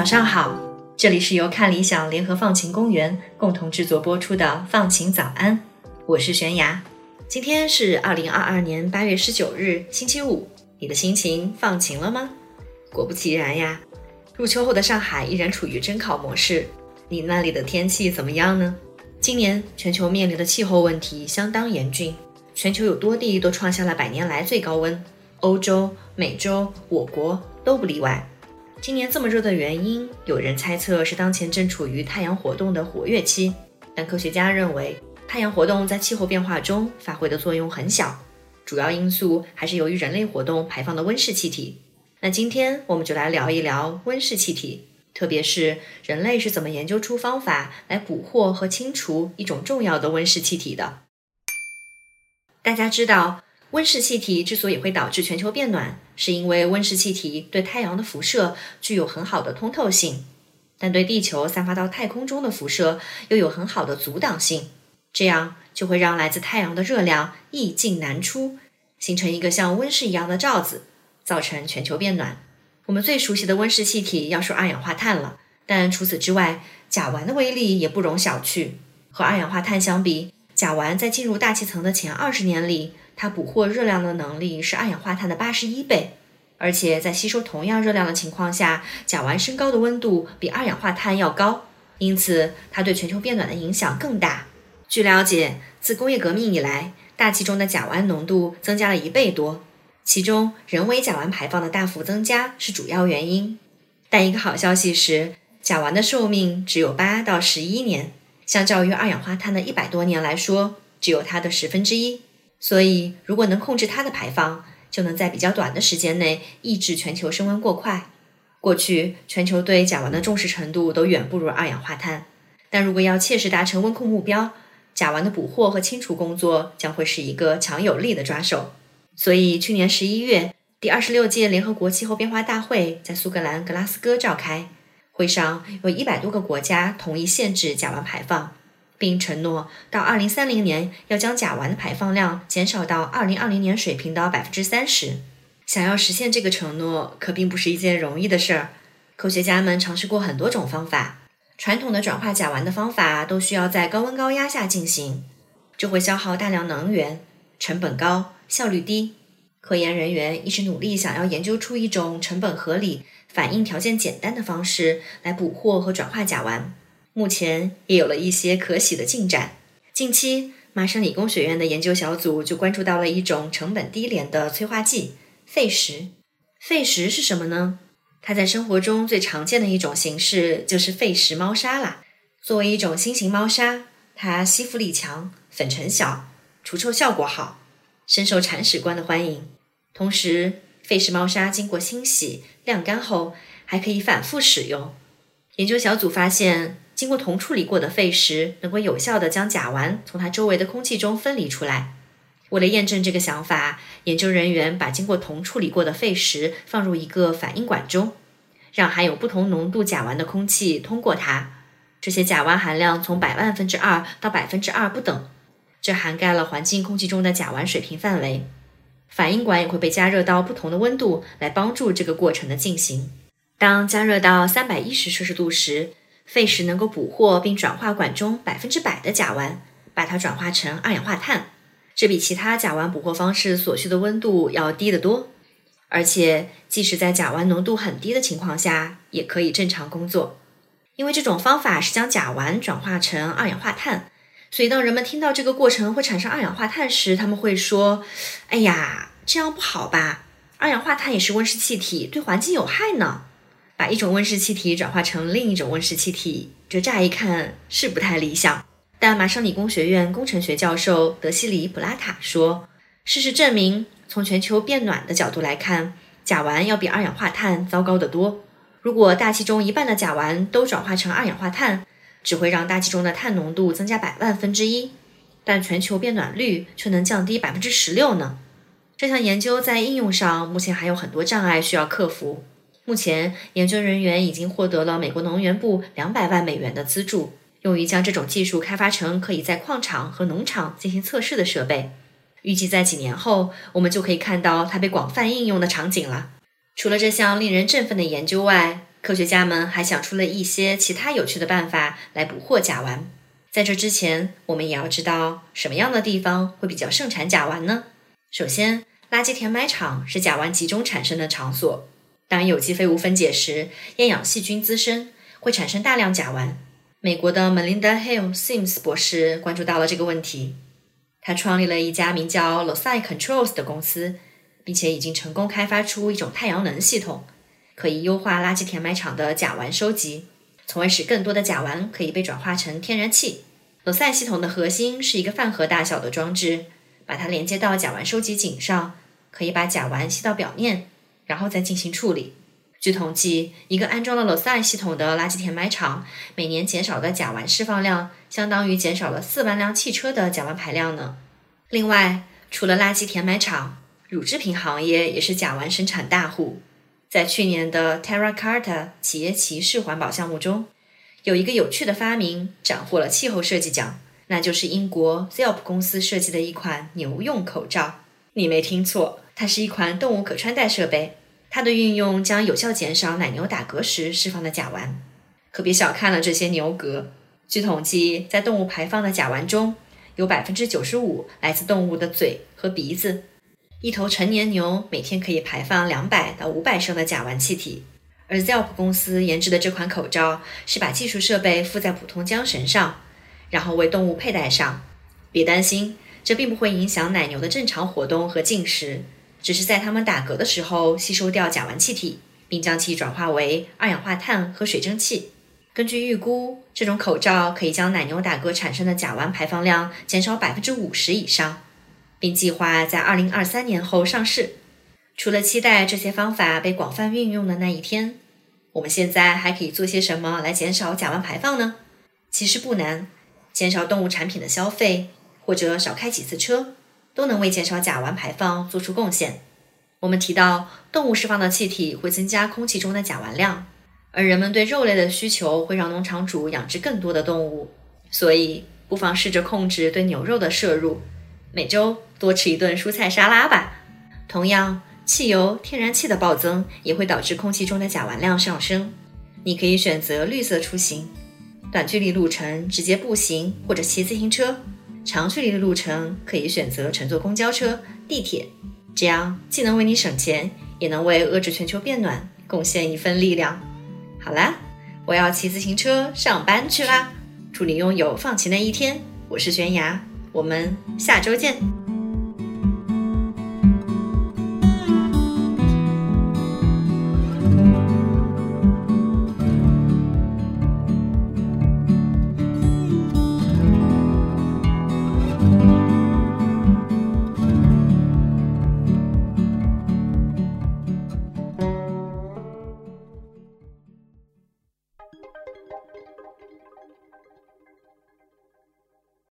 早上好，这里是由看理想联合放晴公园共同制作播出的《放晴早安》，我是悬崖。今天是二零二二年八月十九日，星期五。你的心情放晴了吗？果不其然呀，入秋后的上海依然处于蒸烤模式。你那里的天气怎么样呢？今年全球面临的气候问题相当严峻，全球有多地都创下了百年来最高温，欧洲、美洲、我国都不例外。今年这么热的原因，有人猜测是当前正处于太阳活动的活跃期，但科学家认为太阳活动在气候变化中发挥的作用很小，主要因素还是由于人类活动排放的温室气体。那今天我们就来聊一聊温室气体，特别是人类是怎么研究出方法来捕获和清除一种重要的温室气体的。大家知道。温室气体之所以会导致全球变暖，是因为温室气体对太阳的辐射具有很好的通透性，但对地球散发到太空中的辐射又有很好的阻挡性，这样就会让来自太阳的热量易进难出，形成一个像温室一样的罩子，造成全球变暖。我们最熟悉的温室气体要数二氧化碳了，但除此之外，甲烷的威力也不容小觑。和二氧化碳相比，甲烷在进入大气层的前二十年里，它捕获热量的能力是二氧化碳的八十一倍，而且在吸收同样热量的情况下，甲烷升高的温度比二氧化碳要高，因此它对全球变暖的影响更大。据了解，自工业革命以来，大气中的甲烷浓度增加了一倍多，其中人为甲烷排放的大幅增加是主要原因。但一个好消息是，甲烷的寿命只有八到十一年，相较于二氧化碳的一百多年来说，只有它的十分之一。所以，如果能控制它的排放，就能在比较短的时间内抑制全球升温过快。过去，全球对甲烷的重视程度都远不如二氧化碳，但如果要切实达成温控目标，甲烷的捕获和清除工作将会是一个强有力的抓手。所以，去年十一月，第二十六届联合国气候变化大会在苏格兰格拉斯哥召开，会上有一百多个国家同意限制甲烷排放。并承诺到二零三零年要将甲烷的排放量减少到二零二零年水平的百分之三十。想要实现这个承诺，可并不是一件容易的事儿。科学家们尝试过很多种方法，传统的转化甲烷的方法都需要在高温高压下进行，这会消耗大量能源，成本高，效率低。科研人员一直努力想要研究出一种成本合理、反应条件简单的方式来捕获和转化甲烷。目前也有了一些可喜的进展。近期，麻省理工学院的研究小组就关注到了一种成本低廉的催化剂——沸石。沸石是什么呢？它在生活中最常见的一种形式就是沸石猫砂啦。作为一种新型猫砂，它吸附力强，粉尘小，除臭效果好，深受铲屎官的欢迎。同时，沸石猫砂经过清洗、晾干后，还可以反复使用。研究小组发现。经过铜处理过的废石能够有效地将甲烷从它周围的空气中分离出来。为了验证这个想法，研究人员把经过铜处理过的废石放入一个反应管中，让含有不同浓度甲烷的空气通过它。这些甲烷含量从百万分之二到百分之二不等，这涵盖了环境空气中的甲烷水平范围。反应管也会被加热到不同的温度，来帮助这个过程的进行。当加热到三百一十摄氏度时，沸石能够捕获并转化管中百分之百的甲烷，把它转化成二氧化碳。这比其他甲烷捕获方式所需的温度要低得多，而且即使在甲烷浓度很低的情况下，也可以正常工作。因为这种方法是将甲烷转化成二氧化碳，所以当人们听到这个过程会产生二氧化碳时，他们会说：“哎呀，这样不好吧？二氧化碳也是温室气体，对环境有害呢。”把一种温室气体转化成另一种温室气体，这乍一看是不太理想。但麻省理工学院工程学教授德西里·普拉塔说，事实证明，从全球变暖的角度来看，甲烷要比二氧化碳糟糕得多。如果大气中一半的甲烷都转化成二氧化碳，只会让大气中的碳浓度增加百万分之一，但全球变暖率却能降低百分之十六呢。这项研究在应用上目前还有很多障碍需要克服。目前，研究人员已经获得了美国能源部两百万美元的资助，用于将这种技术开发成可以在矿场和农场进行测试的设备。预计在几年后，我们就可以看到它被广泛应用的场景了。除了这项令人振奋的研究外，科学家们还想出了一些其他有趣的办法来捕获甲烷。在这之前，我们也要知道什么样的地方会比较盛产甲烷呢？首先，垃圾填埋场是甲烷集中产生的场所。当有机废物分解时，厌氧细菌滋生，会产生大量甲烷。美国的 Melinda Hill Sims 博士关注到了这个问题，他创立了一家名叫 Loci Controls 的公司，并且已经成功开发出一种太阳能系统。可以优化垃圾填埋场的甲烷收集，从而使更多的甲烷可以被转化成天然气。罗塞系统的核心是一个饭盒大小的装置，把它连接到甲烷收集井上，可以把甲烷吸到表面，然后再进行处理。据统计，一个安装了罗塞系统的垃圾填埋场，每年减少的甲烷释放量相当于减少了四万辆汽车的甲烷排量呢。另外，除了垃圾填埋场，乳制品行业也是甲烷生产大户。在去年的 Terra Carta 企业骑士环保项目中，有一个有趣的发明斩获了气候设计奖，那就是英国 Zelp 公司设计的一款牛用口罩。你没听错，它是一款动物可穿戴设备。它的运用将有效减少奶牛打嗝时释放的甲烷。可别小看了这些牛嗝。据统计，在动物排放的甲烷中，有百分之九十五来自动物的嘴和鼻子。一头成年牛每天可以排放两百到五百升的甲烷气体，而 Zelp 公司研制的这款口罩是把技术设备附在普通缰绳上，然后为动物佩戴上。别担心，这并不会影响奶牛的正常活动和进食，只是在它们打嗝的时候吸收掉甲烷气体，并将其转化为二氧化碳和水蒸气。根据预估，这种口罩可以将奶牛打嗝产生的甲烷排放量减少百分之五十以上。并计划在二零二三年后上市。除了期待这些方法被广泛运用的那一天，我们现在还可以做些什么来减少甲烷排放呢？其实不难，减少动物产品的消费，或者少开几次车，都能为减少甲烷排放做出贡献。我们提到，动物释放的气体会增加空气中的甲烷量，而人们对肉类的需求会让农场主养殖更多的动物，所以不妨试着控制对牛肉的摄入。每周多吃一顿蔬菜沙拉吧。同样，汽油、天然气的暴增也会导致空气中的甲烷量上升。你可以选择绿色出行，短距离路程直接步行或者骑自行车；长距离的路程可以选择乘坐公交车、地铁。这样既能为你省钱，也能为遏制全球变暖贡献一份力量。好啦，我要骑自行车上班去啦！祝你拥有放晴的一天。我是悬崖。我们下周见。